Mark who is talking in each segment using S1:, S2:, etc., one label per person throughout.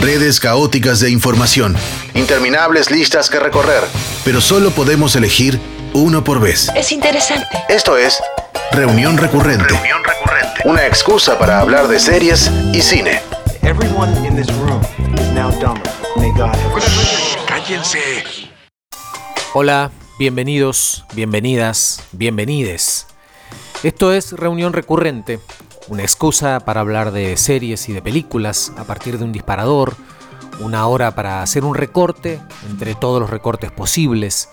S1: Redes caóticas de información, interminables listas que recorrer, pero solo podemos elegir uno por vez.
S2: Es interesante.
S1: Esto es Reunión Recurrente.
S3: Reunión recurrente.
S1: Una excusa para hablar de series y cine.
S4: Everyone in this room is now dumber. May God have
S3: Cállense.
S5: Hola, bienvenidos, bienvenidas, bienvenides. Esto es Reunión Recurrente, una excusa para hablar de series y de películas a partir de un disparador, una hora para hacer un recorte entre todos los recortes posibles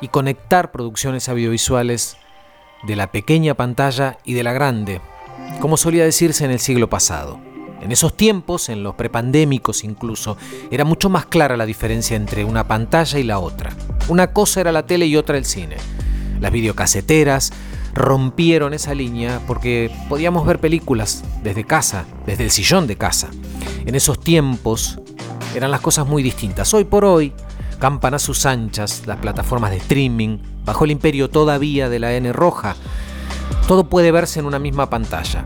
S5: y conectar producciones audiovisuales de la pequeña pantalla y de la grande, como solía decirse en el siglo pasado. En esos tiempos, en los prepandémicos incluso, era mucho más clara la diferencia entre una pantalla y la otra. Una cosa era la tele y otra el cine. Las videocaseteras rompieron esa línea porque podíamos ver películas desde casa, desde el sillón de casa. En esos tiempos eran las cosas muy distintas. Hoy por hoy, campan a sus anchas las plataformas de streaming, bajo el imperio todavía de la N roja. Todo puede verse en una misma pantalla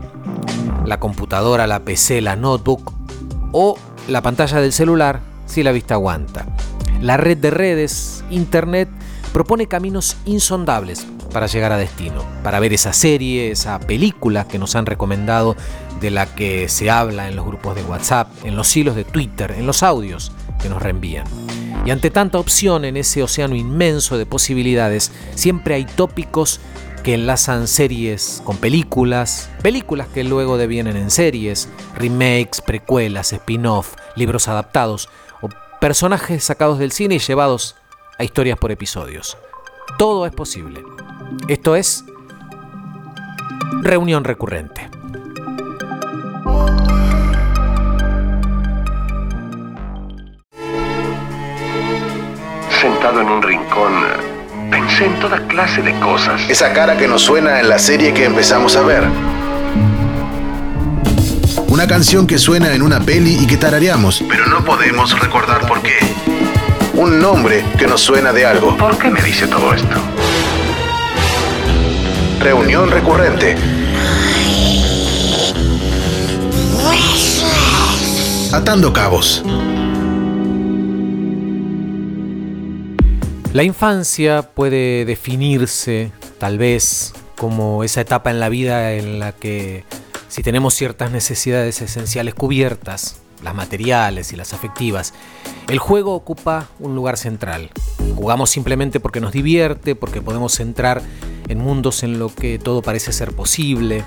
S5: la computadora, la PC, la notebook o la pantalla del celular si la vista aguanta. La red de redes, Internet, propone caminos insondables para llegar a destino, para ver esa serie, esa película que nos han recomendado, de la que se habla en los grupos de WhatsApp, en los hilos de Twitter, en los audios que nos reenvían. Y ante tanta opción en ese océano inmenso de posibilidades, siempre hay tópicos que enlazan series con películas, películas que luego devienen en series, remakes, precuelas, spin-off, libros adaptados o personajes sacados del cine y llevados a historias por episodios. Todo es posible. Esto es Reunión Recurrente.
S6: Sentado en un rincón, pensé en toda clase de cosas.
S1: Esa cara que nos suena en la serie que empezamos a ver. Una canción que suena en una peli y que tarareamos, pero no podemos recordar por qué. Un nombre que nos suena de algo.
S6: ¿Por qué me dice todo esto?
S1: Reunión recurrente. Atando cabos.
S5: La infancia puede definirse tal vez como esa etapa en la vida en la que si tenemos ciertas necesidades esenciales cubiertas, las materiales y las afectivas, el juego ocupa un lugar central. Jugamos simplemente porque nos divierte, porque podemos entrar en mundos en los que todo parece ser posible,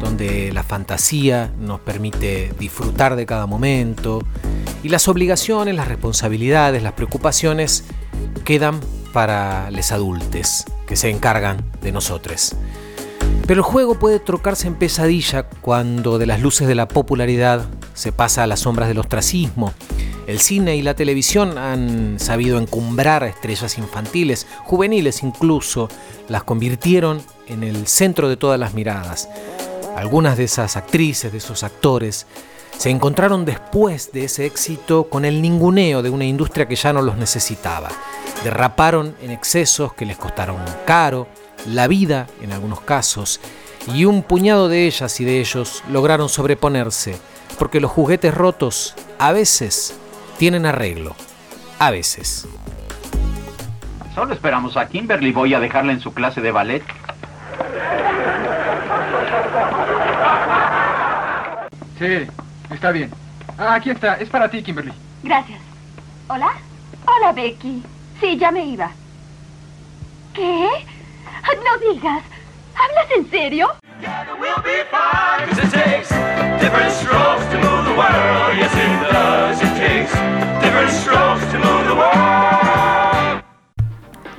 S5: donde la fantasía nos permite disfrutar de cada momento y las obligaciones, las responsabilidades, las preocupaciones quedan para los adultos que se encargan de nosotros. Pero el juego puede trocarse en pesadilla cuando de las luces de la popularidad se pasa a las sombras del ostracismo. El cine y la televisión han sabido encumbrar a estrellas infantiles, juveniles incluso, las convirtieron en el centro de todas las miradas. Algunas de esas actrices, de esos actores, se encontraron después de ese éxito con el ninguneo de una industria que ya no los necesitaba. Derraparon en excesos que les costaron caro, la vida en algunos casos, y un puñado de ellas y de ellos lograron sobreponerse, porque los juguetes rotos a veces tienen arreglo, a veces.
S7: Solo esperamos a Kimberly. Voy a dejarla en su clase de ballet.
S8: Sí, está bien. Ah, aquí está. Es para ti, Kimberly.
S9: Gracias. ¿Hola? Hola, Becky. Sí, ya me iba. ¿Qué? No digas. ¿Hablas en serio?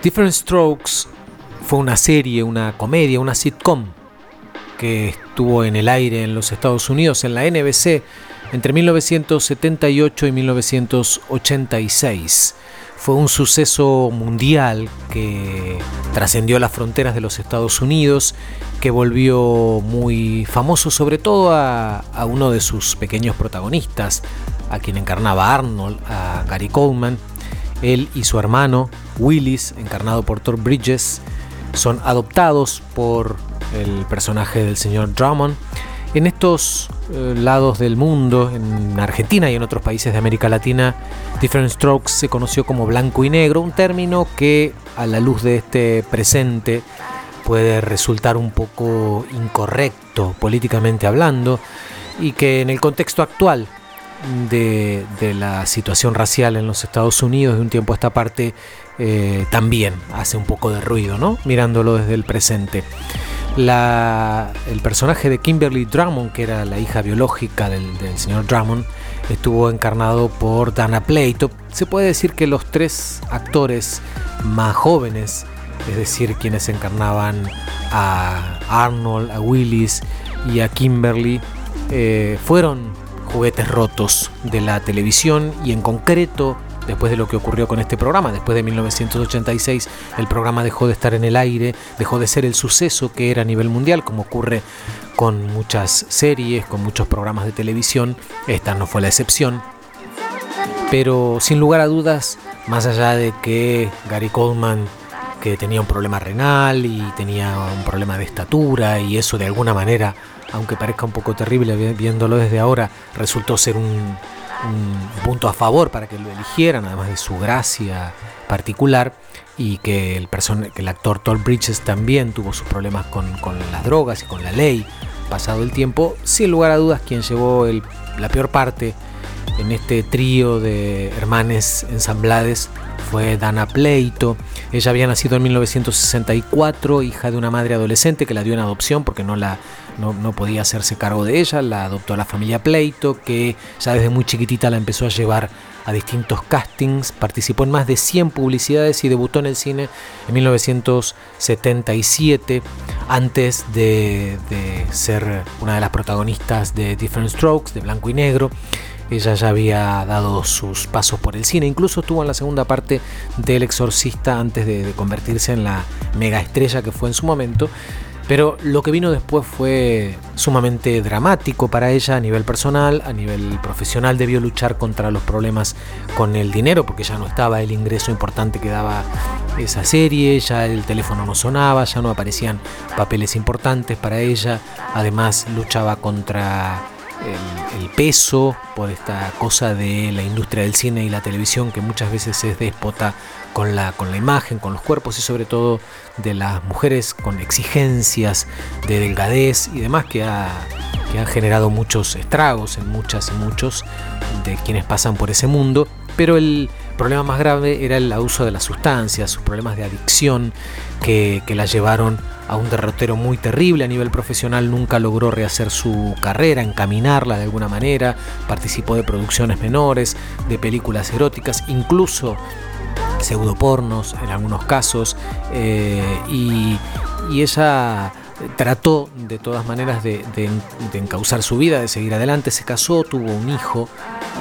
S5: Different Strokes fue una serie, una comedia, una sitcom que estuvo en el aire en los Estados Unidos, en la NBC, entre 1978 y 1986. Fue un suceso mundial que trascendió las fronteras de los Estados Unidos, que volvió muy famoso sobre todo a, uno de sus pequeños protagonistas, a quien encarnaba Arnold, a Gary Coleman. Él y su hermano, Willis, encarnado por Thor Bridges, son adoptados por el personaje del señor Drummond. En estos eh, lados del mundo, en Argentina y en otros países de América Latina, Different Strokes se conoció como blanco y negro, un término que a la luz de este presente puede resultar un poco incorrecto políticamente hablando y que en el contexto actual de, la situación racial en los Estados Unidos de un tiempo a esta parte eh, también hace un poco de ruido, ¿no? Mirándolo desde el presente. La, el personaje de Kimberly Drummond, que era la hija biológica del, señor Drummond, estuvo encarnado por Dana Plato. Se puede decir que los tres actores más jóvenes, es decir, quienes encarnaban a Arnold, a Willis y a Kimberly, eh, fueron juguetes rotos de la televisión y en concreto después de lo que ocurrió con este programa. Después de 1986 el programa dejó de estar en el aire, dejó de ser el suceso que era a nivel mundial, como ocurre con muchas series, con muchos programas de televisión. Esta no fue la excepción. Pero sin lugar a dudas, más allá de que Gary Coleman que tenía un problema renal y tenía un problema de estatura y eso de alguna manera, aunque parezca un poco terrible viéndolo desde ahora, resultó ser un, un punto a favor para que lo eligieran, además de su gracia particular, y que el, que el actor Toll Bridges también tuvo sus problemas con, con, las drogas y con la ley pasado el tiempo, sin lugar a dudas quien llevó el, la peor parte en este trío de hermanes ensamblades fue Dana Pleito. Ella había nacido en 1964, hija de una madre adolescente que la dio en adopción porque no, la, no, podía hacerse cargo de ella. La adoptó la familia Pleito, que ya desde muy chiquitita la empezó a llevar a distintos castings. Participó en más de 100 publicidades y debutó en el cine en 1977, antes de, de ser una de las protagonistas de Different Strokes, de Blanco y Negro. Ella ya había dado sus pasos por el cine, incluso estuvo en la segunda parte del Exorcista antes de, de convertirse en la mega estrella que fue en su momento. Pero lo que vino después fue sumamente dramático para ella a nivel personal, a nivel profesional. Debió luchar contra los problemas con el dinero porque ya no estaba el ingreso importante que daba esa serie, ya el teléfono no sonaba, ya no aparecían papeles importantes para ella, además luchaba contra el, peso, por esta cosa de la industria del cine y la televisión que muchas veces es déspota con la, con la imagen, con los cuerpos y sobre todo de las mujeres con exigencias de delgadez y demás que ha, que ha generado muchos estragos en muchas y muchos de quienes pasan por ese mundo. Pero el problema más grave era el abuso de las sustancias, sus problemas de adicción que, que la llevaron a un derrotero muy terrible a nivel profesional, nunca logró rehacer su carrera, encaminarla de alguna manera, participó de producciones menores, de películas eróticas, incluso pseudopornos en algunos casos, eh, y, y, ella trató de todas maneras de, de, de, encauzar su vida, de seguir adelante, se casó, tuvo un hijo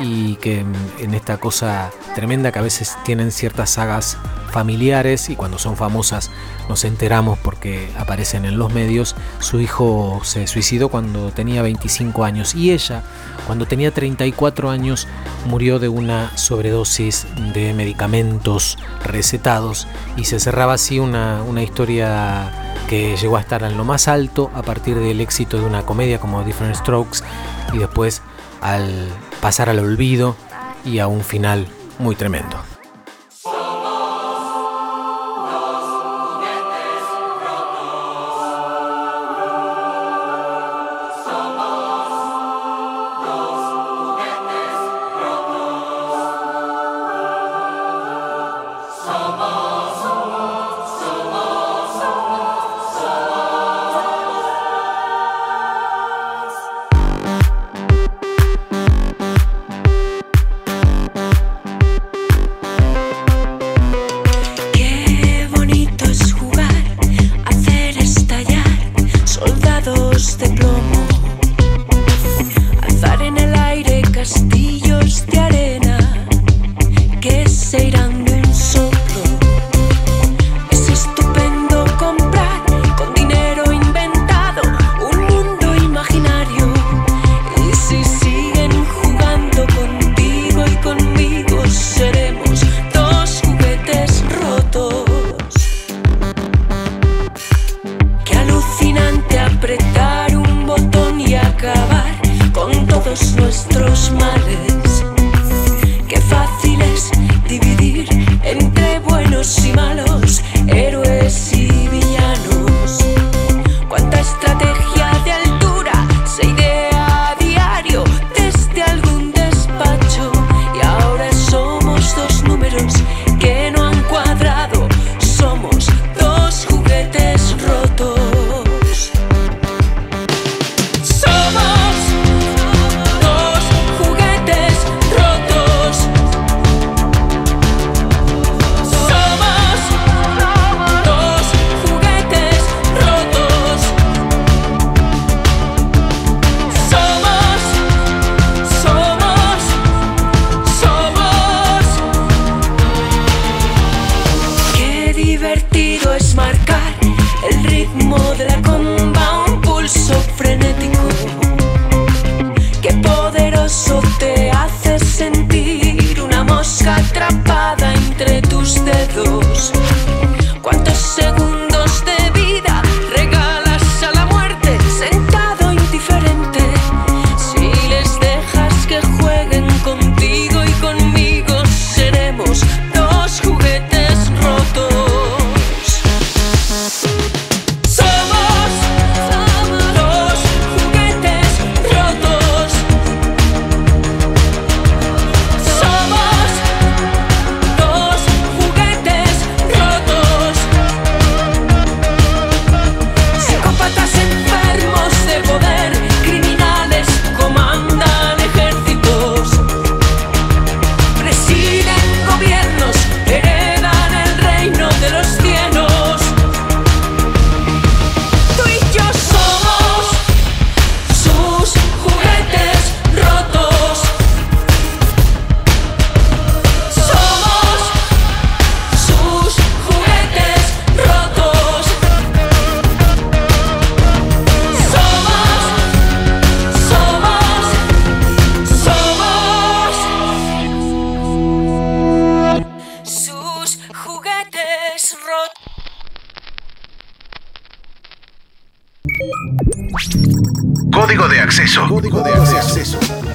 S5: y que en esta cosa tremenda que a veces tienen ciertas sagas familiares y cuando son famosas nos enteramos porque aparecen en los medios, su hijo se suicidó cuando tenía 25 años y ella cuando tenía 34 años murió de una sobredosis de medicamentos recetados y se cerraba así una, una historia que llegó a estar en lo más alto a partir del éxito de una comedia como Different Strokes y después al pasar al olvido y a un final muy tremendo.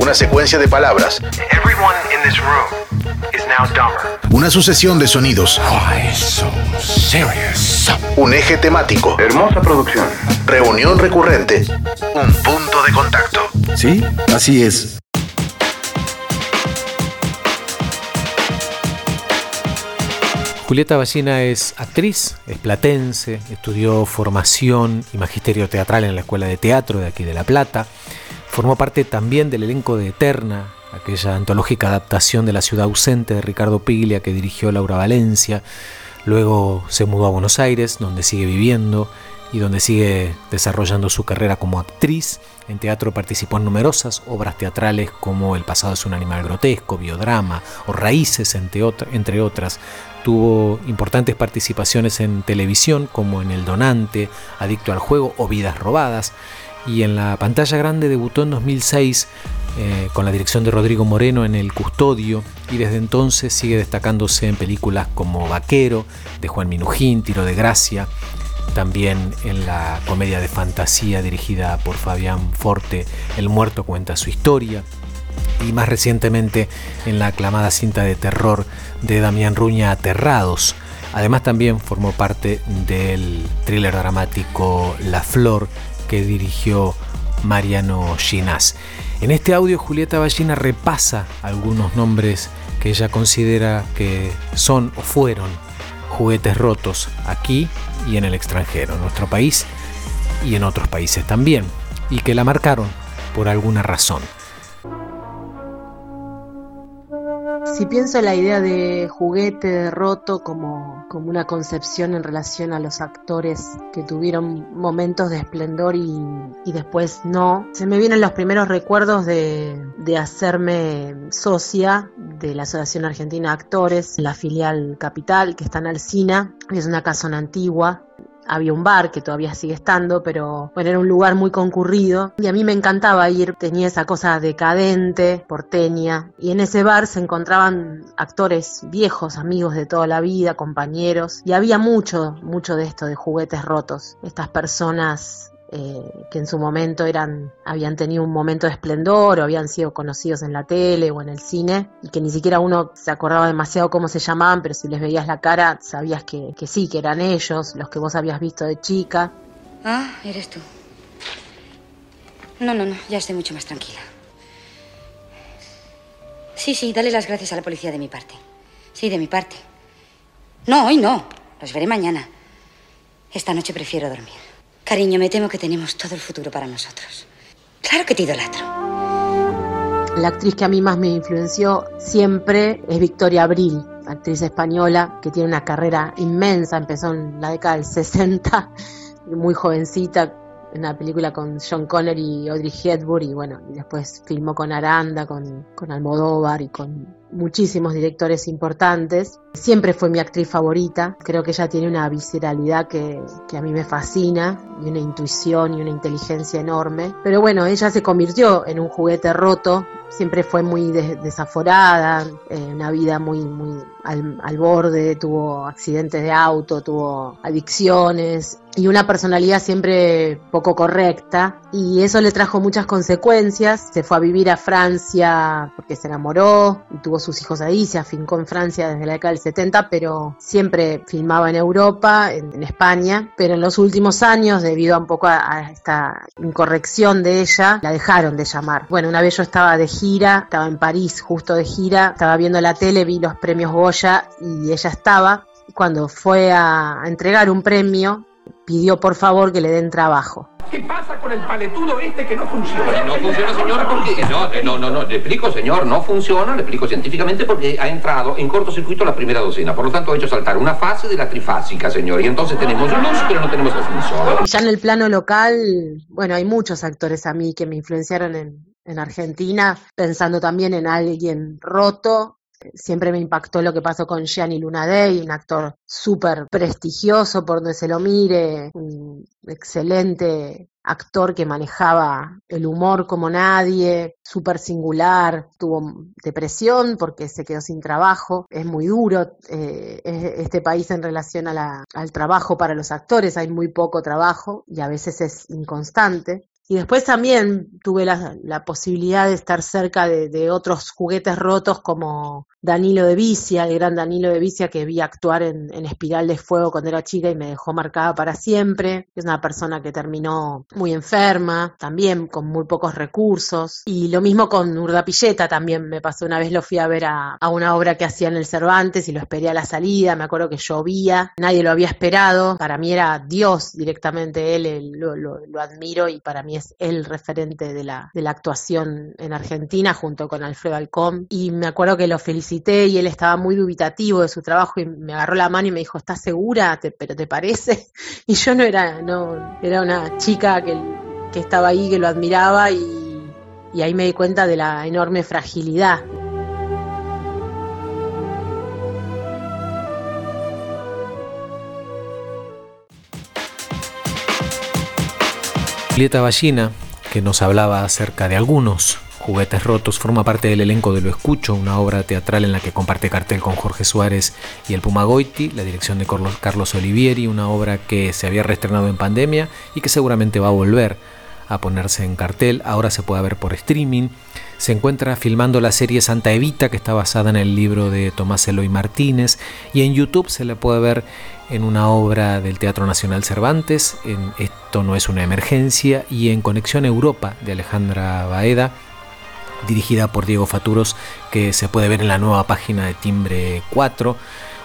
S1: Una secuencia de palabras.
S6: Everyone in this room is now dumber.
S1: Una sucesión de sonidos. Un eje temático.
S6: Hermosa producción.
S1: Reunión recurrente. Un punto de contacto.
S10: Sí, así es.
S5: Julieta Ballina es actriz, es platense, estudió formación y magisterio teatral en la Escuela de Teatro de aquí de La Plata. Formó parte también del elenco de Eterna, aquella antológica adaptación de La ciudad ausente de Ricardo Piglia que dirigió Laura Valencia. Luego se mudó a Buenos Aires, donde sigue viviendo y donde sigue desarrollando su carrera como actriz. En teatro participó en numerosas obras teatrales como El pasado es un animal grotesco, Biodrama o Raíces, entre, entre otras. Tuvo importantes participaciones en televisión como en El Donante, Adicto al Juego o Vidas Robadas. Y en la pantalla grande debutó en 2006 eh, con la dirección de Rodrigo Moreno en El Custodio y desde entonces sigue destacándose en películas como Vaquero, de Juan Minujín, Tiro de Gracia, también en la comedia de fantasía dirigida por Fabián Forte, El muerto cuenta su historia, y más recientemente en la aclamada cinta de terror de Damián Ruña Aterrados. Además también formó parte del thriller dramático La Flor que dirigió Mariano Ginás. En este audio Julieta Ballina repasa algunos nombres que ella considera que son o fueron juguetes rotos aquí y en el extranjero, en nuestro país y en otros países también, y que la marcaron por alguna razón.
S11: Si pienso en la idea de juguete roto como, como una concepción en relación a los actores que tuvieron momentos de esplendor y, y después no, se me vienen los primeros recuerdos de, de hacerme socia de la Asociación Argentina de Actores, la filial Capital, que está en Alcina, es una casona antigua, había un bar que todavía sigue estando, pero bueno, era un lugar muy concurrido. Y a mí me encantaba ir, tenía esa cosa decadente, porteña, y en ese bar se encontraban actores viejos, amigos de toda la vida, compañeros, y había mucho, mucho de esto de juguetes rotos, estas personas eh, que en su momento eran, habían tenido un momento de esplendor o habían sido conocidos en la tele o en el cine y que ni siquiera uno se acordaba demasiado cómo se llamaban, pero si les veías la cara sabías que, que sí, que eran ellos, los que vos habías visto de chica.
S12: Ah, eres tú. No, no, no, ya estoy mucho más tranquila. Sí, sí, dale las gracias a la policía de mi parte. Sí, de mi parte. No, hoy no. Los veré mañana. Esta noche prefiero dormir. Cariño, me temo que tenemos todo el futuro para nosotros. Claro que te idolatro.
S11: La actriz que a mí más me influenció siempre es Victoria Abril, actriz española que tiene una carrera inmensa, empezó en la década del 60, muy jovencita, en una película con John Connery y Audrey Hepburn y bueno, y después filmó con Aranda, con, con Almodóvar y con muchísimos directores importantes. Siempre fue mi actriz favorita. Creo que ella tiene una visceralidad que, que, a mí me fascina y una intuición y una inteligencia enorme. Pero bueno, ella se convirtió en un juguete roto. Siempre fue muy desaforada, eh, una vida muy, muy al, al borde, tuvo accidentes de auto, tuvo adicciones y una personalidad siempre poco correcta y eso le trajo muchas consecuencias. Se fue a vivir a Francia porque se enamoró y tuvo sus hijos ahí, se afincó en Francia desde la década del 70, pero siempre filmaba en Europa, en, España, pero en los últimos años, debido a un poco a, esta incorrección de ella, la dejaron de llamar. Bueno, una vez yo estaba de gira, estaba en París justo de gira, estaba viendo la tele, vi los premios Goya y ella estaba. Cuando fue a entregar un premio, pidió por favor que le den trabajo.
S13: ¿Qué pasa con el paletudo este que no funciona?
S14: No funciona, señor, porque... No, no, no, no, le explico, señor, no funciona, le explico científicamente porque ha entrado en cortocircuito la primera docena. Por lo tanto, ha hecho saltar una fase de la trifásica, señor. Y entonces tenemos luz, pero no tenemos ascensor.
S11: Ya en el plano local, bueno, hay muchos actores a mí que me influenciaron en, en Argentina, pensando también en alguien roto, siempre me impactó lo que pasó con Gianni Lunadei, un actor súper prestigioso por donde se lo mire, un excelente actor que manejaba el humor como nadie, súper singular, tuvo depresión porque se quedó sin trabajo, es muy duro eh, este país en relación al trabajo para los actores, hay muy poco trabajo y a veces es inconstante. Y después también tuve la, posibilidad de estar cerca de, otros juguetes rotos como Danilo de Vicia, el gran Danilo de Vicia que vi actuar en, en, Espiral de Fuego cuando era chica y me dejó marcada para siempre. Es una persona que terminó muy enferma, también con muy pocos recursos. Y lo mismo con Urdapilleta también me pasó. Una vez lo fui a ver a, a una obra que hacía en el Cervantes y lo esperé a la salida. Me acuerdo que llovía, nadie lo había esperado. Para mí era Dios directamente él, lo, lo, admiro y para mí es el referente de la, de la actuación en Argentina junto con Alfredo Alcón. Y me acuerdo que lo felicité y él estaba muy dubitativo de su trabajo y me agarró la mano y me dijo, ¿estás segura? ¿Te, ¿Pero te parece? Y yo no era, no, era una chica que, que estaba ahí, que lo admiraba y, y ahí me di cuenta de la enorme fragilidad.
S5: Julieta Ballina, que nos hablaba acerca de algunos Juguetes Rotos forma parte del elenco de Lo Escucho, una obra teatral en la que comparte cartel con Jorge Suárez y el Puma Goiti, la dirección de Carlos Olivieri, una obra que se había reestrenado en pandemia y que seguramente va a volver a ponerse en cartel, ahora se puede ver por streaming. Se encuentra filmando la serie Santa Evita, que está basada en el libro de Tomás Eloy Martínez, y en YouTube se le puede ver en una obra del Teatro Nacional Cervantes, en Esto no es una emergencia, y en Conexión Europa de Alejandra Baeda, dirigida por Diego Faturos, que se puede ver en la nueva página de Timbre 4,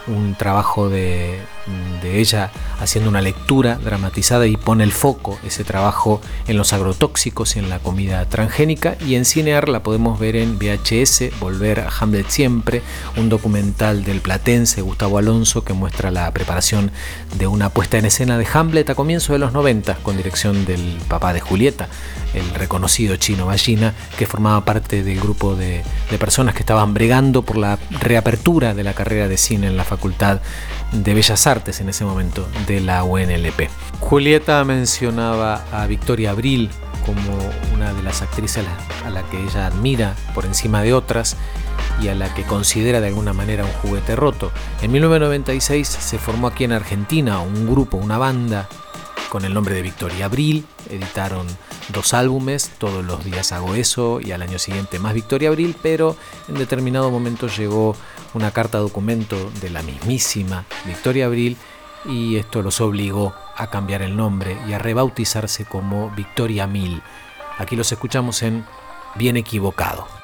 S5: un trabajo de, ella haciendo una lectura dramatizada y pone el foco, ese trabajo, en los agrotóxicos y en la comida transgénica. Y en Cinear la podemos ver en VHS, Volver a Hamlet Siempre, un documental del platense Gustavo Alonso que muestra la preparación de una puesta en escena de Hamlet a comienzos de los 90 con dirección del papá de Julieta, el reconocido chino Ballina, que formaba parte del grupo de, de personas que estaban bregando por la reapertura de la carrera de cine en la Facultad de Bellas Artes en ese momento de la UNLP. Julieta mencionaba a Victoria Abril como una de las actrices a la, que ella admira por encima de otras y a la que considera de alguna manera un juguete roto. En 1996 se formó aquí en Argentina un grupo, una banda con el nombre de Victoria Abril, editaron dos álbumes, todos los días hago eso y al año siguiente más Victoria Abril, pero en determinado momento llegó una carta documento de la mismísima Victoria Abril y esto los obligó a cambiar el nombre y a rebautizarse como Victoria Mil. Aquí los escuchamos en Bien equivocado.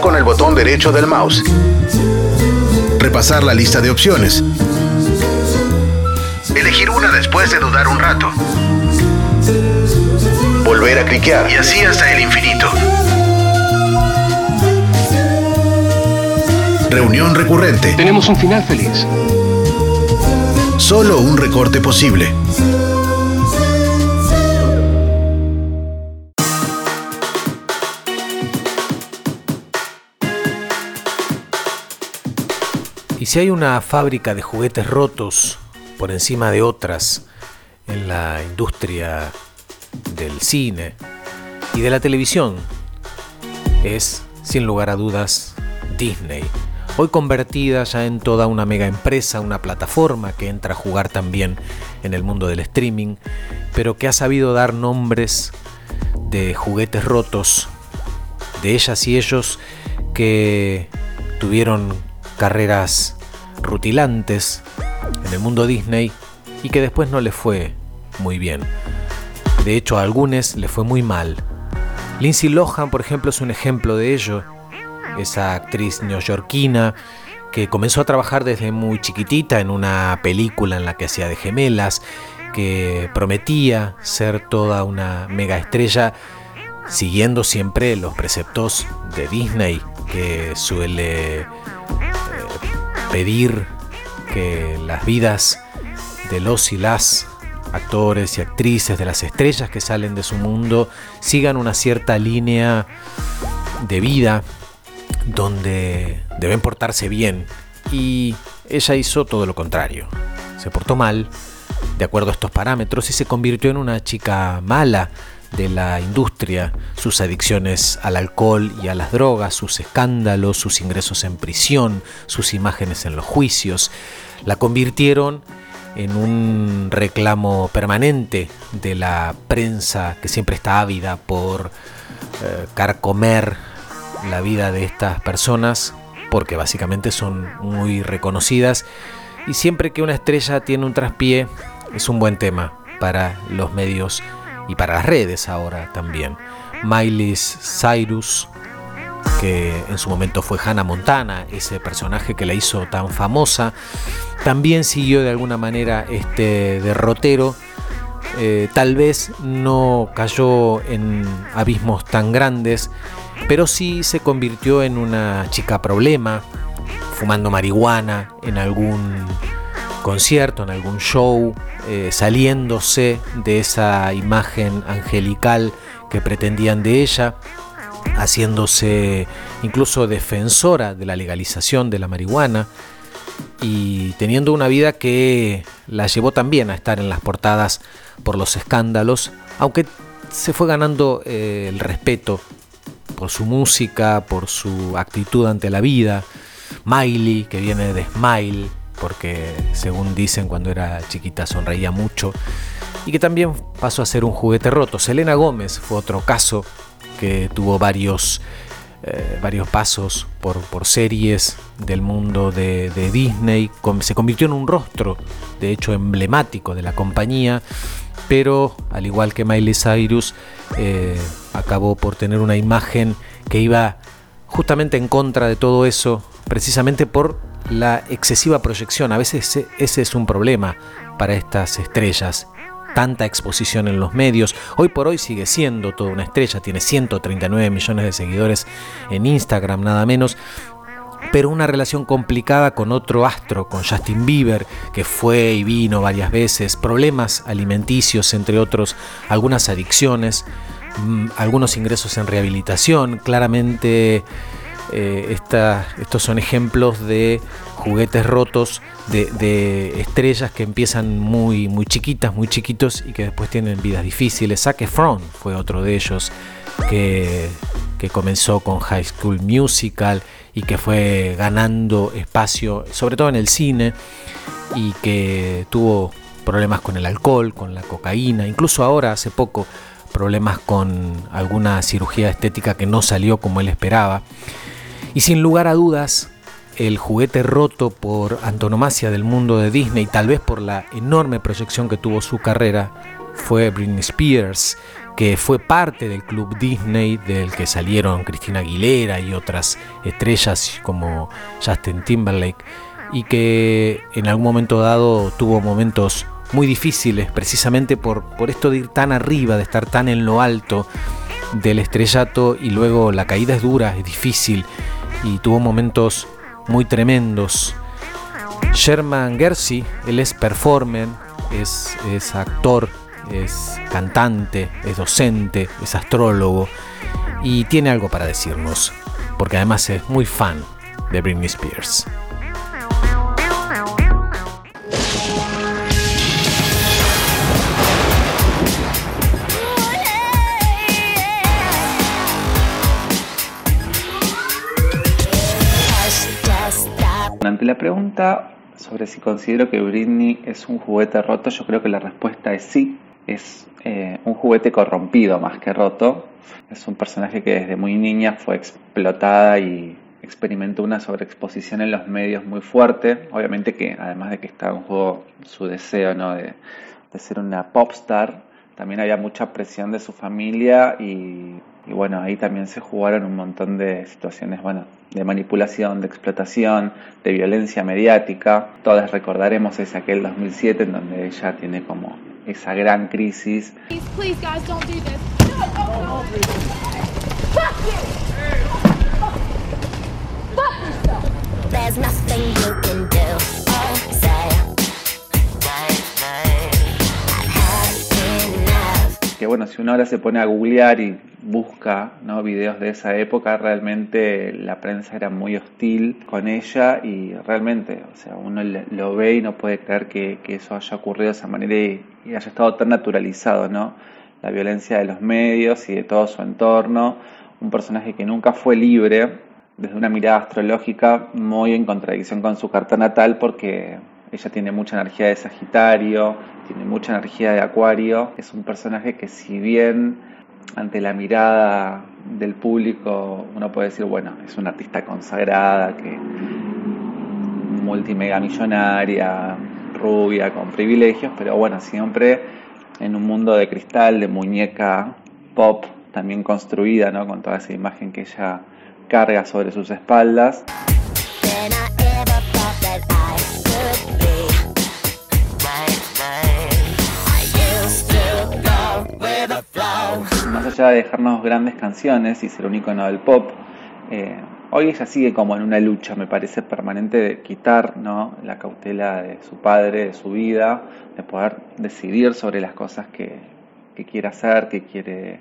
S1: Con el botón derecho del mouse. Repasar la lista de opciones. Elegir una después de dudar un rato. Volver a cliquear y así hasta el infinito. Reunión recurrente.
S13: Tenemos un final feliz.
S1: Solo un recorte posible.
S5: Si hay una fábrica de juguetes rotos por encima de otras en la industria del cine y de la televisión, es, sin lugar a dudas, Disney. Hoy convertida ya en toda una mega empresa, una plataforma que entra a jugar también en el mundo del streaming, pero que ha sabido dar nombres de juguetes rotos, de ellas y ellos que tuvieron carreras rutilantes en el mundo Disney y que después no les fue muy bien. De hecho, a algunos les fue muy mal. Lindsay Lohan, por ejemplo, es un ejemplo de ello. Esa actriz neoyorquina que comenzó a trabajar desde muy chiquitita en una película en la que hacía de gemelas, que prometía ser toda una mega estrella, siguiendo siempre los preceptos de Disney, que suele pedir que las vidas de los y las actores y actrices, de las estrellas que salen de su mundo, sigan una cierta línea de vida donde deben portarse bien. Y ella hizo todo lo contrario. Se portó mal, de acuerdo a estos parámetros, y se convirtió en una chica mala, de la industria, sus adicciones al alcohol y a las drogas, sus escándalos, sus ingresos en prisión, sus imágenes en los juicios, la convirtieron en un reclamo permanente de la prensa que siempre está ávida por eh, carcomer la vida de estas personas porque básicamente son muy reconocidas. Y siempre que una estrella tiene un traspié es un buen tema para los medios y para las redes ahora también. Miley Cyrus, que en su momento fue Hannah Montana, ese personaje que la hizo tan famosa, también siguió de alguna manera este derrotero. Eh, tal vez no cayó en abismos tan grandes, pero sí se convirtió en una chica problema, fumando marihuana en algún concierto, en algún show, eh, saliéndose de esa imagen angelical que pretendían de ella, haciéndose incluso defensora de la legalización de la marihuana y teniendo una vida que la llevó también a estar en las portadas por los escándalos, aunque se fue ganando eh, el respeto por su música, por su actitud ante la vida. Miley, que viene de Smile, porque según dicen cuando era chiquita sonreía mucho y que también pasó a ser un juguete roto. Selena Gómez fue otro caso que tuvo varios, eh, varios pasos por, por, series del mundo de, Disney, se convirtió en un rostro, de hecho emblemático de la compañía, pero al igual que Miley Cyrus, eh, acabó por tener una imagen que iba justamente en contra de todo eso, precisamente por la excesiva proyección. A veces ese es un problema para estas estrellas. Tanta exposición en los medios. Hoy por hoy sigue siendo toda una estrella. Tiene 139 millones de seguidores en Instagram, nada menos pero una relación complicada con otro astro, con Justin Bieber, que fue y vino varias veces, problemas alimenticios, entre otros, algunas adicciones, mm, algunos ingresos en rehabilitación, claramente eh, estos son ejemplos de juguetes rotos de, estrellas que empiezan muy, muy chiquitas, muy chiquitos y que después tienen vidas difíciles. Zac Efron fue otro de ellos que, que comenzó con High School Musical y que fue ganando espacio, sobre todo en el cine, y que tuvo problemas con el alcohol, con la cocaína, incluso ahora hace poco problemas con alguna cirugía estética que no salió como él esperaba. Y sin lugar a dudas, el juguete roto por antonomasia del mundo de Disney, tal vez por la enorme proyección que tuvo su carrera, fue Britney Spears, que fue parte del club Disney del que salieron Cristina Aguilera y otras estrellas como Justin Timberlake y que en algún momento dado tuvo momentos muy difíciles precisamente por, por esto de ir tan arriba, de estar tan en lo alto del estrellato y luego la caída es dura, es difícil y tuvo momentos muy tremendos. Sherman Gersey, él es performer, es, es actor, es cantante, es docente, es astrólogo y tiene algo para decirnos, porque además es muy fan de Britney Spears.
S15: Ante la pregunta sobre si considero que Britney es un juguete roto, yo creo que la respuesta es sí. Es eh, un juguete corrompido más que roto. Es un personaje que desde muy niña fue explotada y experimentó una sobreexposición en los medios muy fuerte. Obviamente que además de que estaba en juego su deseo de ser una popstar, también había mucha presión de su familia y, y, bueno, ahí también se jugaron un montón de situaciones, bueno, de manipulación, de explotación, de violencia mediática. Todas recordaremos ese aquel 2007 en donde ella tiene como esa gran crisis.
S16: There's nothing you can do
S15: Que bueno, si uno ahora se pone a googlear y busca ¿no? videos de esa época, realmente la prensa era muy hostil con ella y realmente, o sea, uno lo ve y no puede creer que, que eso haya ocurrido de esa manera y, y, haya estado tan naturalizado, ¿no? La violencia de los medios y de todo su entorno, un personaje que nunca fue libre, desde una mirada astrológica muy en contradicción con su carta natal porque ella tiene mucha energía de Sagitario, tiene mucha energía de Acuario, es un personaje que si bien ante la mirada del público uno puede decir, bueno, es una artista consagrada, que multimega millonaria, rubia, con privilegios, pero bueno, siempre en un mundo de cristal, de muñeca pop, también construida, ¿no? Con toda esa imagen que ella carga sobre sus espaldas. Allá de dejarnos grandes canciones y ser un icono del pop, eh, hoy ella sigue como en una lucha, me parece, permanente de quitar ¿no? la cautela de su padre, de su vida, de poder decidir sobre las cosas que, que quiere hacer, que quiere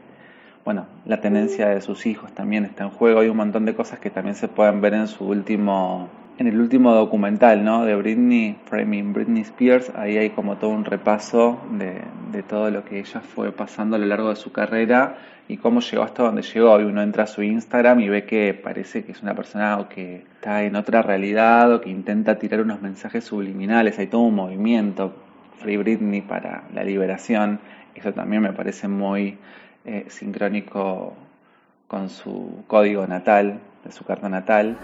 S15: bueno, la tenencia de sus hijos también está en juego. Hay un montón de cosas que también se pueden ver en su último, en el último documental, ¿no? De Britney, Framing Britney Spears. Ahí hay como todo un repaso de, de todo lo que ella fue pasando a lo largo de su carrera y cómo llegó hasta donde llegó. Y uno entra a su Instagram y ve que parece que es una persona que está en otra realidad o que intenta tirar unos mensajes subliminales. Hay todo un movimiento Free Britney para la liberación. Eso también me parece muy eh, sincrónico con su código natal, de su carta natal.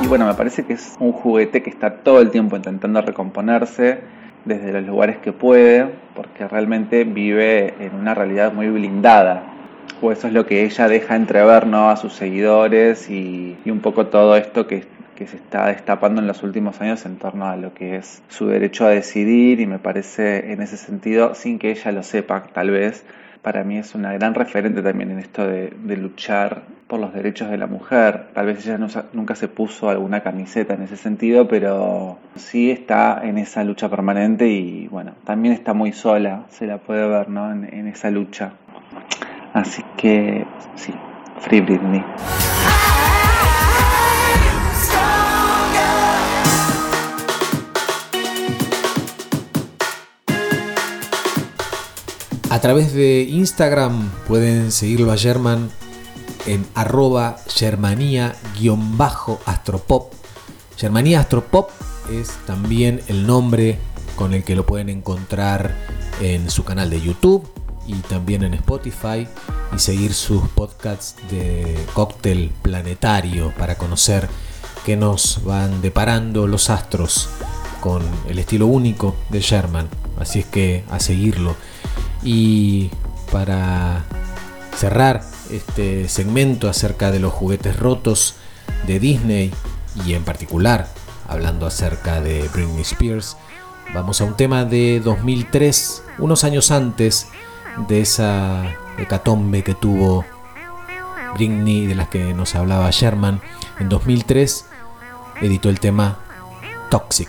S15: Y bueno, me parece que es un juguete que está todo el tiempo intentando recomponerse desde los lugares que puede, porque realmente vive en una realidad muy blindada. O eso es lo que ella deja entrever ¿no? a sus seguidores y, un poco todo esto que, que, se está destapando en los últimos años en torno a lo que es su derecho a decidir y me parece en ese sentido, sin que ella lo sepa tal vez, para mí es una gran referente también en esto de, de luchar por los derechos de la mujer. Tal vez ella nunca se puso alguna camiseta en ese sentido, pero sí está en esa lucha permanente y bueno, también está muy sola, se la puede ver ¿no? en esa lucha. Así que sí, Free Britney.
S5: A través de Instagram pueden seguirlo a German en arroba germanía-astropop. Germanía Astropop es también el nombre con el que lo pueden encontrar en su canal de YouTube.
S16: Y también en Spotify y seguir sus podcasts de cóctel planetario para conocer qué nos van deparando los astros con el estilo único de Sherman. Así es que a seguirlo. Y para cerrar este segmento acerca de los juguetes rotos de Disney y en particular hablando acerca de Britney Spears, vamos a un tema de 2003, unos años antes de esa hecatombe que tuvo Britney, de las que nos hablaba Sherman. En 2003 editó el tema Toxic.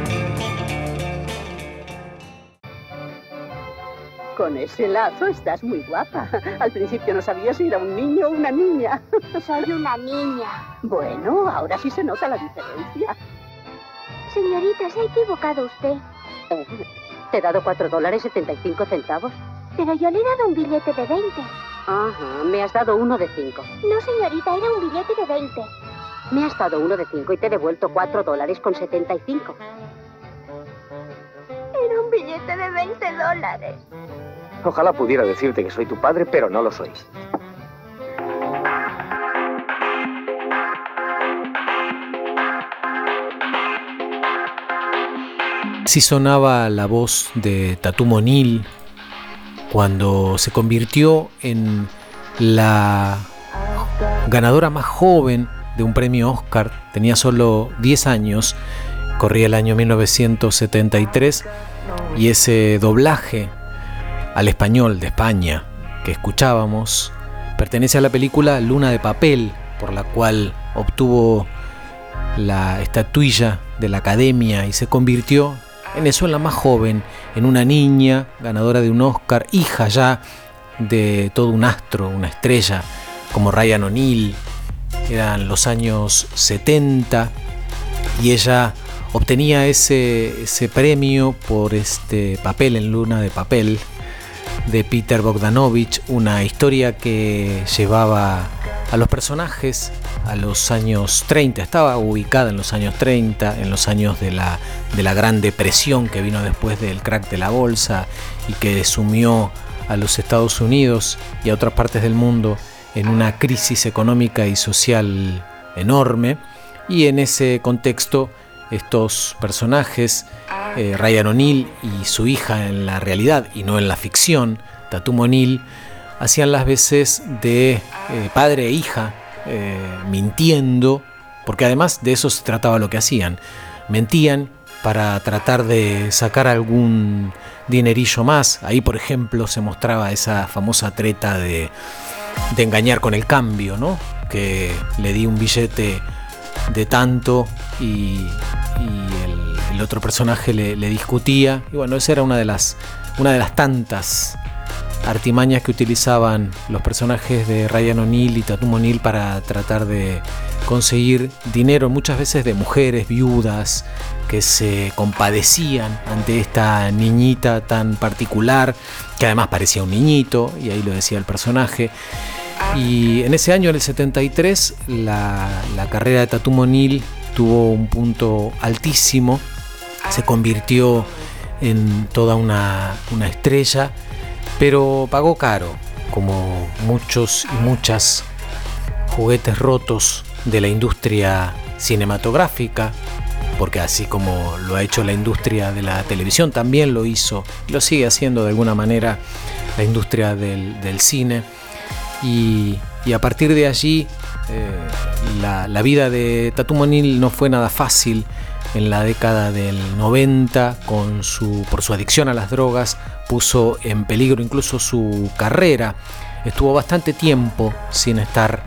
S17: Con ese lazo estás muy guapa. Al principio no sabía si era un niño o una niña.
S18: Soy una niña.
S17: Bueno, ahora sí se nota la diferencia.
S18: Señorita, se ha equivocado usted.
S17: Eh, te he dado cuatro dólares 75 centavos.
S18: Pero yo le he dado un billete de 20.
S19: Ajá, me has dado uno de cinco.
S16: No, señorita, era un billete de 20.
S19: Me has dado uno de cinco y te he devuelto cuatro dólares con setenta y cinco.
S16: Era un billete de 20 dólares.
S20: Ojalá pudiera decirte que soy tu padre, pero no lo soy.
S5: Así sonaba la voz de Tatum O'Neill cuando se convirtió en la ganadora más joven de un premio Oscar. Tenía solo 10 años, corría el año 1973 y ese doblaje al español de España que escuchábamos pertenece a la película Luna de Papel, por la cual obtuvo la estatuilla de la academia y se convirtió en eso, en la más joven, en una niña ganadora de un Oscar, hija ya de todo un astro, una estrella, como Ryan O'Neill. Eran los años 70 y ella obtenía ese, ese premio por este papel en Luna de Papel de Peter Bogdanovich, una historia que llevaba a los personajes a los años 30, estaba ubicada en los años 30, en los años de la, de la Gran Depresión que vino después del crack de la bolsa y que sumió a los Estados Unidos y a otras partes del mundo en una crisis económica y social enorme. Y en ese contexto, estos personajes, eh, Ryan O'Neill y su hija en la realidad y no en la ficción, Tatum O'Neill, hacían las veces de eh, padre e hija, eh, mintiendo, porque además de eso se trataba lo que hacían. Mentían para tratar de sacar algún dinerillo más. Ahí, por ejemplo, se mostraba esa famosa treta de, de engañar con el cambio, ¿no? Que le di un billete de tanto y, y el, otro personaje le, le discutía. Y bueno, esa era una de las, una de las tantas artimañas que utilizaban los personajes de Ryan O'Neill y Tatum O'Neill para tratar de conseguir dinero, muchas veces de mujeres viudas que se compadecían ante esta niñita tan particular, que además parecía un niñito, y ahí lo decía el personaje. Y en ese año, en el 73, la, la carrera de Tatum O'Neill tuvo un punto altísimo, se convirtió en toda una, una estrella pero pagó caro, como muchos y muchas juguetes rotos de la industria cinematográfica, porque así como lo ha hecho la industria de la televisión, también lo hizo y lo sigue haciendo de alguna manera la industria del, del cine. Y, y, a partir de allí, la, la, vida de Tatum O'Neill no fue nada fácil en la década del 90 con su, por su adicción a las drogas, puso en peligro incluso su carrera. Estuvo bastante tiempo sin estar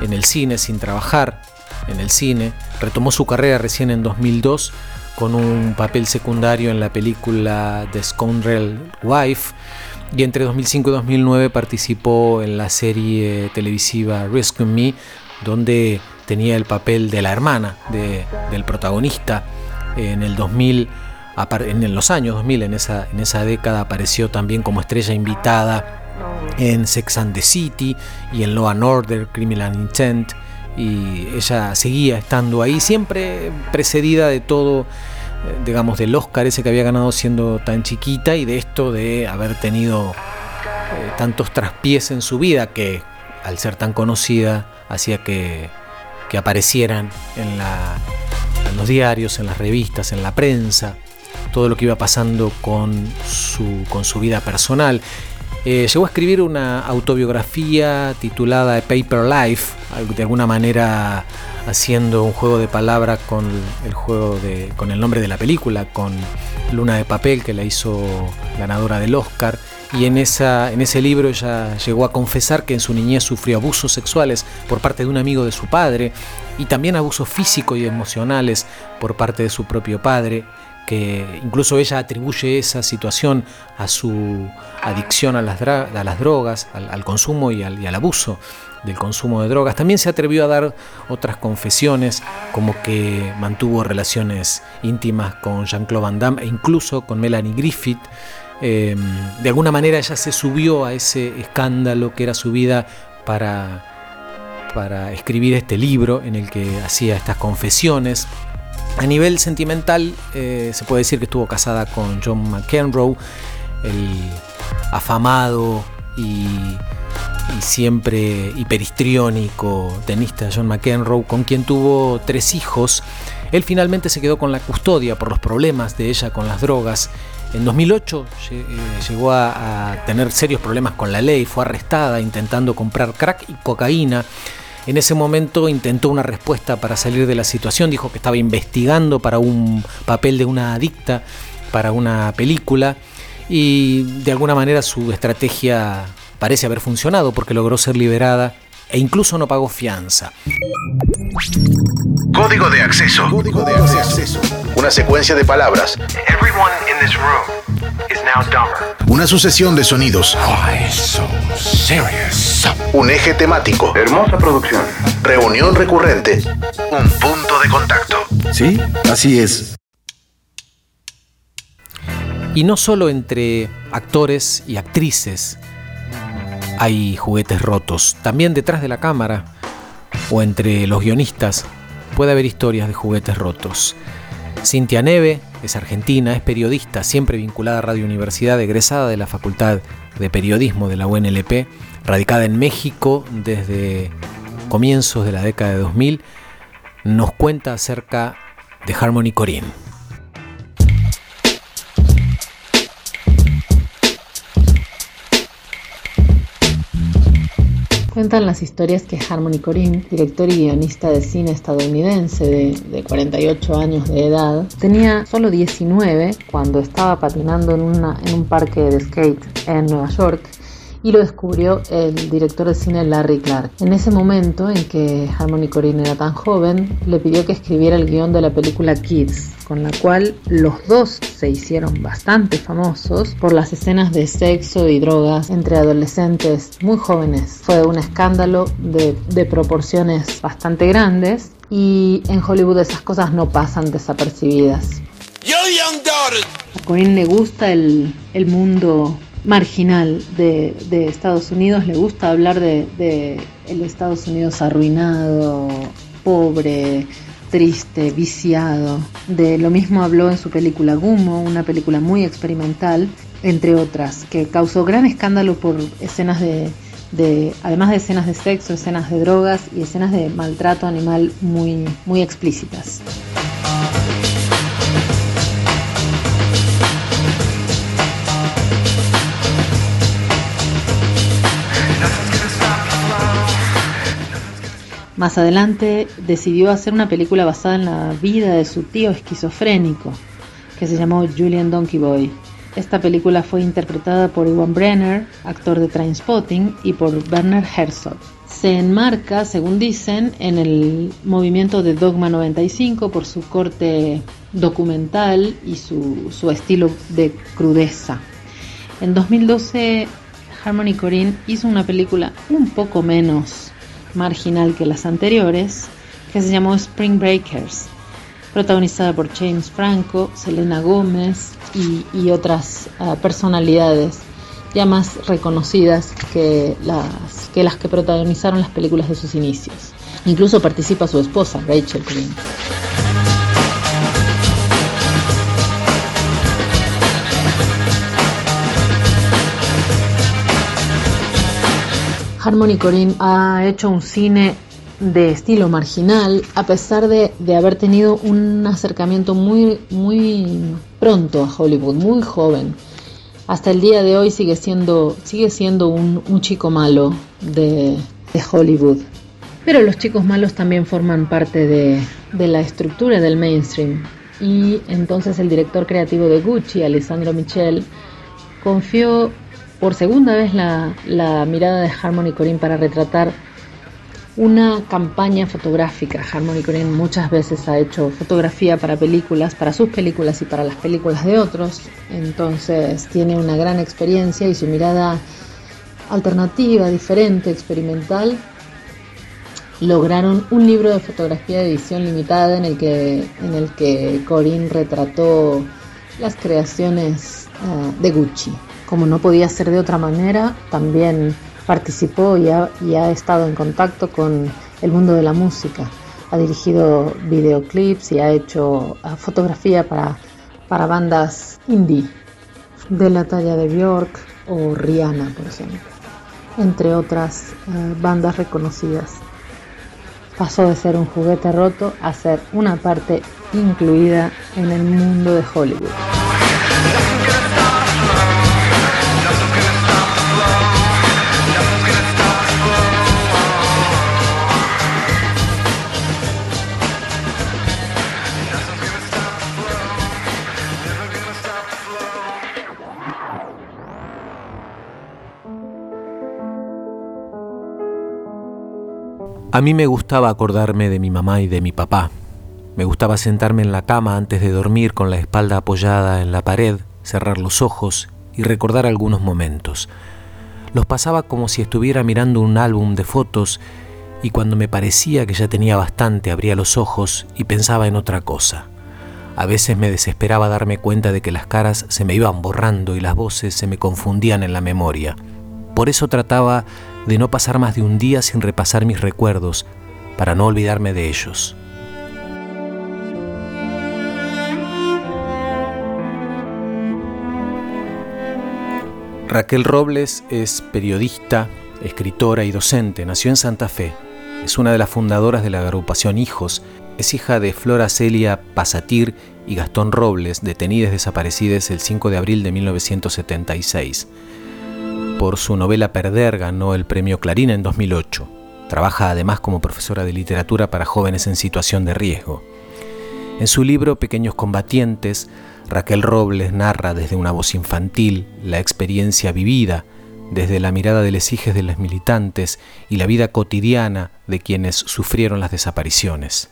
S5: en el cine, sin trabajar en el cine. Retomó su carrera recién en 2002 con un papel secundario en la película The Scoundrel Wife y entre 2005 y 2009 participó en la serie televisiva Rescue Me donde tenía el papel de la hermana de, del protagonista. En el 2000, en los años 2000, en esa, en esa década, apareció también como estrella invitada en Sex and the City y en Law and Order, Criminal Intent. Y ella seguía estando ahí, siempre precedida de todo, digamos, del Oscar ese que había ganado siendo tan chiquita y de esto de haber tenido eh, tantos traspiés en su vida que, al ser tan conocida, hacía que que aparecieran en, la, en, los diarios, en las revistas, en la prensa, todo lo que iba pasando con su, con su vida personal. Eh, llegó a escribir una autobiografía titulada Paper Life, de alguna manera haciendo un juego de palabras con el juego de, con el nombre de la película, con Luna de Papel, que la hizo ganadora del Oscar. Y en, esa, en ese libro ella llegó a confesar que en su niñez sufrió abusos sexuales por parte de un amigo de su padre y también abusos físicos y emocionales por parte de su propio padre, que incluso ella atribuye esa situación a su adicción a las, drogas, al, consumo y al, abuso del consumo de drogas. También se atrevió a dar otras confesiones, como que mantuvo relaciones íntimas con Jean-Claude Van Damme e incluso con Melanie Griffith. Eh, de alguna manera ella se subió a ese escándalo que era su vida para, para escribir este libro en el que hacía estas confesiones. A nivel sentimental, eh, se puede decir que estuvo casada con John McEnroe, el afamado y, y siempre hiperhistriónico tenista John McEnroe, con quien tuvo tres hijos. Él finalmente se quedó con la custodia por los problemas de ella con las drogas. En 2008 lle- eh, llegó a, a tener serios problemas con la ley, fue arrestada intentando comprar crack y cocaína. En ese momento intentó una respuesta para salir de la situación, dijo que estaba investigando para un papel de una adicta, para una película, y de alguna manera su estrategia parece haber funcionado porque logró ser liberada e incluso no pagó fianza.
S1: Código de acceso. Código de acceso. Una secuencia de palabras.
S4: Everyone in this room is now dumber.
S1: Una sucesión de sonidos. Un eje temático.
S4: Hermosa producción.
S1: Reunión recurrente. Un punto de contacto.
S10: Sí, así es.
S5: Y no solo entre actores y actrices hay juguetes rotos, también detrás de la cámara o entre los guionistas puede haber historias de juguetes rotos. Cintia Neve es argentina, es periodista, siempre vinculada a Radio Universidad, egresada de la Facultad de Periodismo de la UNLP, radicada en México desde comienzos de la década de 2000, nos cuenta acerca de Harmony Corinne.
S21: Cuentan las historias que Harmony Corinne, director y guionista de cine estadounidense de, de 48 años de edad, tenía solo 19 cuando estaba patinando en, una- en un parque de skate en Nueva York y lo descubrió el director de cine Larry Clark. En ese momento en que Harmony Corinne era tan joven, le pidió que escribiera el guion de la película Kids, con la cual los dos se hicieron bastante famosos por las escenas de sexo y drogas entre adolescentes muy jóvenes. Fue un escándalo de, de proporciones bastante grandes y en Hollywood esas cosas no pasan desapercibidas. A Corinne le gusta el, el mundo marginal de, Estados Unidos, le gusta hablar de, de el Estados Unidos arruinado, pobre, triste, viciado. De lo mismo habló en su película Gumo, una película muy experimental, entre otras, que causó gran escándalo por escenas de, de además de escenas de sexo, escenas de drogas y escenas de maltrato animal muy, muy explícitas. Más adelante decidió hacer una película basada en la vida de su tío esquizofrénico, que se llamó Julian Donkey Boy. Esta película fue interpretada por Iwan Brenner, actor de Trainspotting, y por Werner Herzog. Se enmarca, según dicen, en el movimiento de Dogma 95 por su corte documental y su, su estilo de crudeza. En 2012, Harmony Corinne hizo una película un poco menos marginal que las anteriores, que se llamó Spring Breakers, protagonizada por James Franco, Selena Gómez y, otras uh, personalidades ya más reconocidas que las, que las que protagonizaron las películas de sus inicios. Incluso participa su esposa, Rachel Green. Harmony Corinne ha hecho un cine de estilo marginal, a pesar de, de, haber tenido un acercamiento muy, muy pronto a Hollywood, muy joven. Hasta el día de hoy sigue siendo, sigue siendo un, un chico malo de, de, Hollywood. Pero los chicos malos también forman parte de, de la estructura del mainstream. Y entonces el director creativo de Gucci, Alessandro Michel, confió por segunda vez la, mirada de Harmony Corinne para retratar una campaña fotográfica. Harmony Corinne muchas veces ha hecho fotografía para películas, para sus películas y para las películas de otros. Entonces tiene una gran experiencia y su mirada alternativa, diferente, experimental, lograron un libro de fotografía de edición limitada en el que, en el que Corinne retrató las creaciones
S11: eh, de Gucci. Como no podía ser de otra manera, también participó y ha, y ha estado en contacto con el mundo de la música. Ha dirigido videoclips y ha hecho eh, fotografía para, bandas indie de la talla de Björk o Rihanna, por ejemplo, entre otras eh, bandas reconocidas. Pasó de ser un juguete roto a ser una parte incluida en el mundo de Hollywood.
S5: A mí me gustaba acordarme de mi mamá y de mi papá. Me gustaba sentarme en la cama antes de dormir con la espalda apoyada en la pared, cerrar los ojos y recordar algunos momentos. Los pasaba como si estuviera mirando un álbum de fotos y cuando me parecía que ya tenía bastante abría los ojos y pensaba en otra cosa. A veces me desesperaba darme cuenta de que las caras se me iban borrando y las voces se me confundían en la memoria. Por eso trataba de no pasar más de un día sin repasar mis recuerdos, para no olvidarme de ellos. Raquel Robles es periodista, escritora y docente. Nació en Santa Fe. Es una de las fundadoras de la agrupación Hijos. Es hija de Flora Celia Pasatir y Gastón Robles, detenidas desaparecidas el 5 de abril de 1976. Por su novela Perder ganó el premio Clarín en 2008. Trabaja además como profesora de literatura para jóvenes en situación de riesgo. En su libro Pequeños Combatientes, Raquel Robles narra desde una voz infantil la experiencia vivida, desde la mirada de los hijos de los militantes y la vida cotidiana de quienes sufrieron las desapariciones.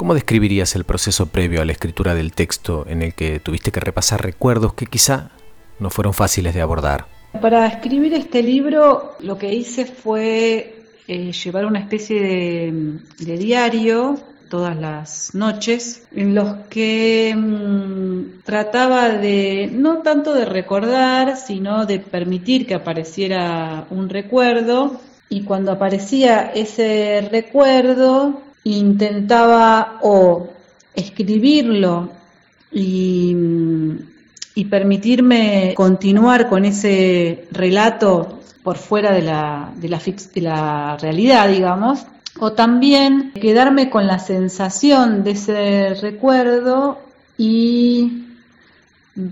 S5: ¿Cómo describirías el proceso previo a la escritura del texto en el que tuviste que repasar recuerdos que quizá no fueron fáciles de abordar?
S22: Para escribir este libro lo que hice fue eh, llevar una especie de, diario todas las noches en los que mmm, trataba de no tanto de recordar sino de permitir que apareciera un recuerdo y cuando aparecía ese recuerdo intentaba o escribirlo y, y, permitirme continuar con ese relato por fuera de la, de, la, de la realidad, digamos, o también quedarme con la sensación de ese recuerdo y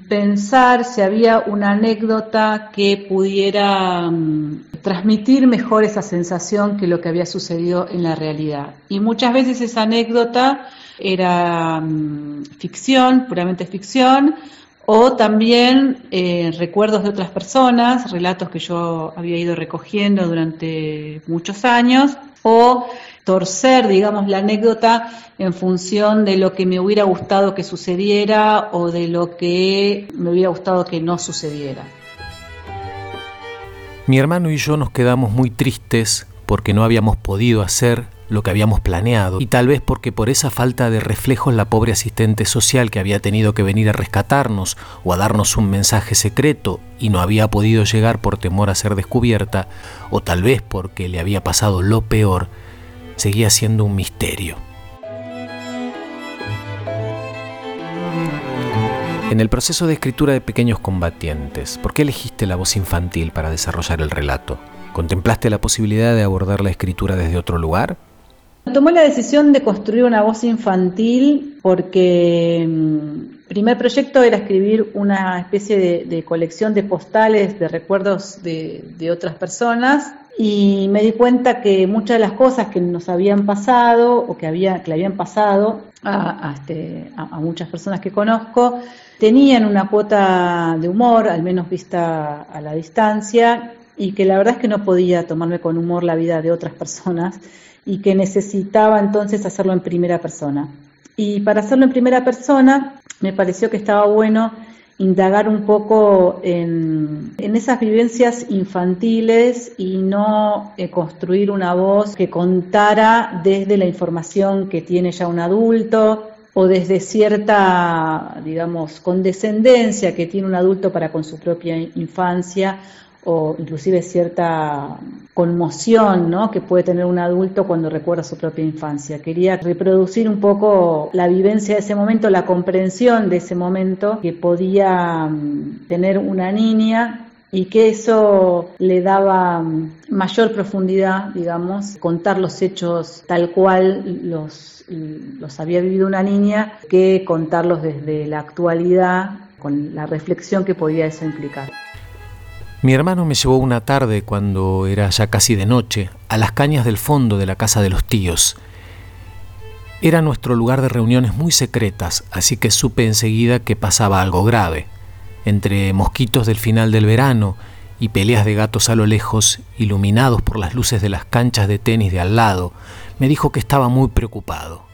S22: pensar si había una anécdota que pudiera um, transmitir mejor esa sensación que lo que había sucedido en la realidad. Y muchas veces esa anécdota era um, ficción, puramente ficción, o también eh, recuerdos de otras personas, relatos que yo había ido recogiendo durante muchos años, o torcer, digamos, la anécdota en función de lo que me hubiera gustado que sucediera o de lo que me hubiera gustado que no sucediera.
S5: Mi hermano y yo nos quedamos muy tristes porque no habíamos podido hacer lo que habíamos planeado y tal vez porque por esa falta de reflejos la pobre asistente social que había tenido que venir a rescatarnos o a darnos un mensaje secreto y no había podido llegar por temor a ser descubierta o tal vez porque le había pasado lo peor, seguía siendo un misterio. En el proceso de escritura de Pequeños Combatientes, ¿por qué elegiste la voz infantil para desarrollar el relato? ¿Contemplaste la posibilidad de abordar la escritura desde otro lugar?
S22: Tomé la decisión de construir una voz infantil porque el primer proyecto era escribir una especie de, colección de postales, de recuerdos de, otras personas y me di cuenta que muchas de las cosas que nos habían pasado o que, había, que le habían pasado a, este, a, a muchas personas que conozco tenían una cuota de humor, al menos vista a la distancia, y que la verdad es que no podía tomarme con humor la vida de otras personas y que necesitaba entonces hacerlo en primera persona. Y para hacerlo en primera persona me pareció que estaba bueno indagar un poco en, esas vivencias infantiles y no eh, construir una voz que contara desde la información que tiene ya un adulto o desde cierta, digamos, condescendencia que tiene un adulto para con su propia infancia o inclusive cierta conmoción ¿no? que puede tener un adulto cuando recuerda su propia infancia. Quería reproducir un poco la vivencia de ese momento, la comprensión de ese momento que podía mm, tener una niña y que eso le daba mm, mayor profundidad, digamos, contar los hechos tal cual los, los había vivido una niña que contarlos desde la actualidad con la reflexión que podía eso implicar.
S5: Mi hermano me llevó una tarde, cuando era ya casi de noche, a las cañas del fondo de la casa de los tíos. Era nuestro lugar de reuniones muy secretas, así que supe enseguida que pasaba algo grave. Entre mosquitos del final del verano y peleas de gatos a lo lejos, iluminados por las luces de las canchas de tenis de al lado, me dijo que estaba muy preocupado.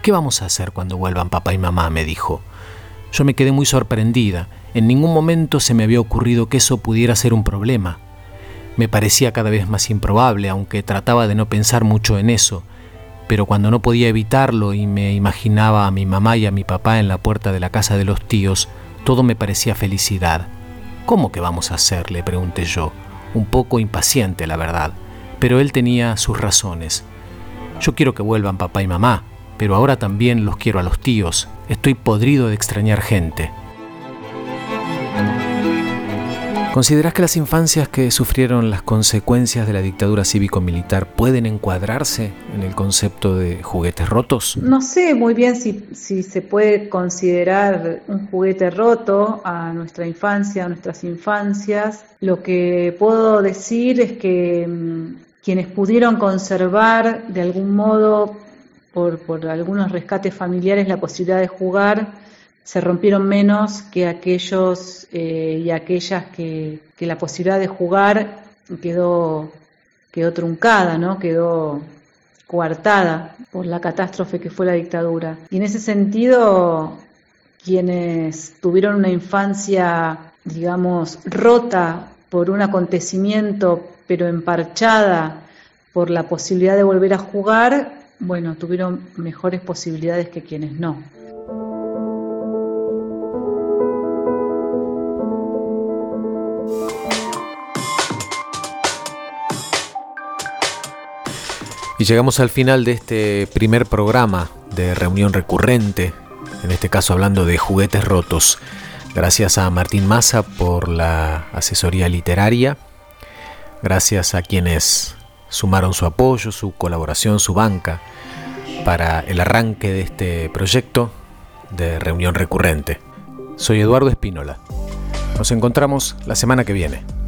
S5: ¿Qué vamos a hacer cuando vuelvan papá y mamá? me dijo. Yo me quedé muy sorprendida. En ningún momento se me había ocurrido que eso pudiera ser un problema. Me parecía cada vez más improbable, aunque trataba de no pensar mucho en eso. Pero cuando no podía evitarlo y me imaginaba a mi mamá y a mi papá en la puerta de la casa de los tíos, todo me parecía felicidad. ¿Cómo que vamos a hacer? le pregunté yo, un poco impaciente, la verdad. Pero él tenía sus razones. Yo quiero que vuelvan papá y mamá, pero ahora también los quiero a los tíos. Estoy podrido de extrañar gente. ¿Consideras que las infancias que sufrieron las consecuencias de la dictadura cívico-militar pueden encuadrarse en el concepto de juguetes rotos?
S22: No sé muy bien si, si, se puede considerar un juguete roto a nuestra infancia, a nuestras infancias. Lo que puedo decir es que mmm, quienes pudieron conservar de algún modo, por, por algunos rescates familiares, la posibilidad de jugar, se rompieron menos que aquellos eh, y aquellas que, que, la posibilidad de jugar quedó, quedó truncada, ¿no? quedó coartada por la catástrofe que fue la dictadura. Y en ese sentido, quienes tuvieron una infancia, digamos, rota por un acontecimiento, pero emparchada por la posibilidad de volver a jugar, bueno, tuvieron mejores posibilidades que quienes no.
S5: Y llegamos al final de este primer programa de reunión recurrente, en este caso hablando de juguetes rotos. Gracias a Martín Massa por la asesoría literaria. Gracias a quienes sumaron su apoyo, su colaboración, su banca para el arranque de este proyecto de reunión recurrente. Soy Eduardo Espínola. Nos encontramos la semana que viene.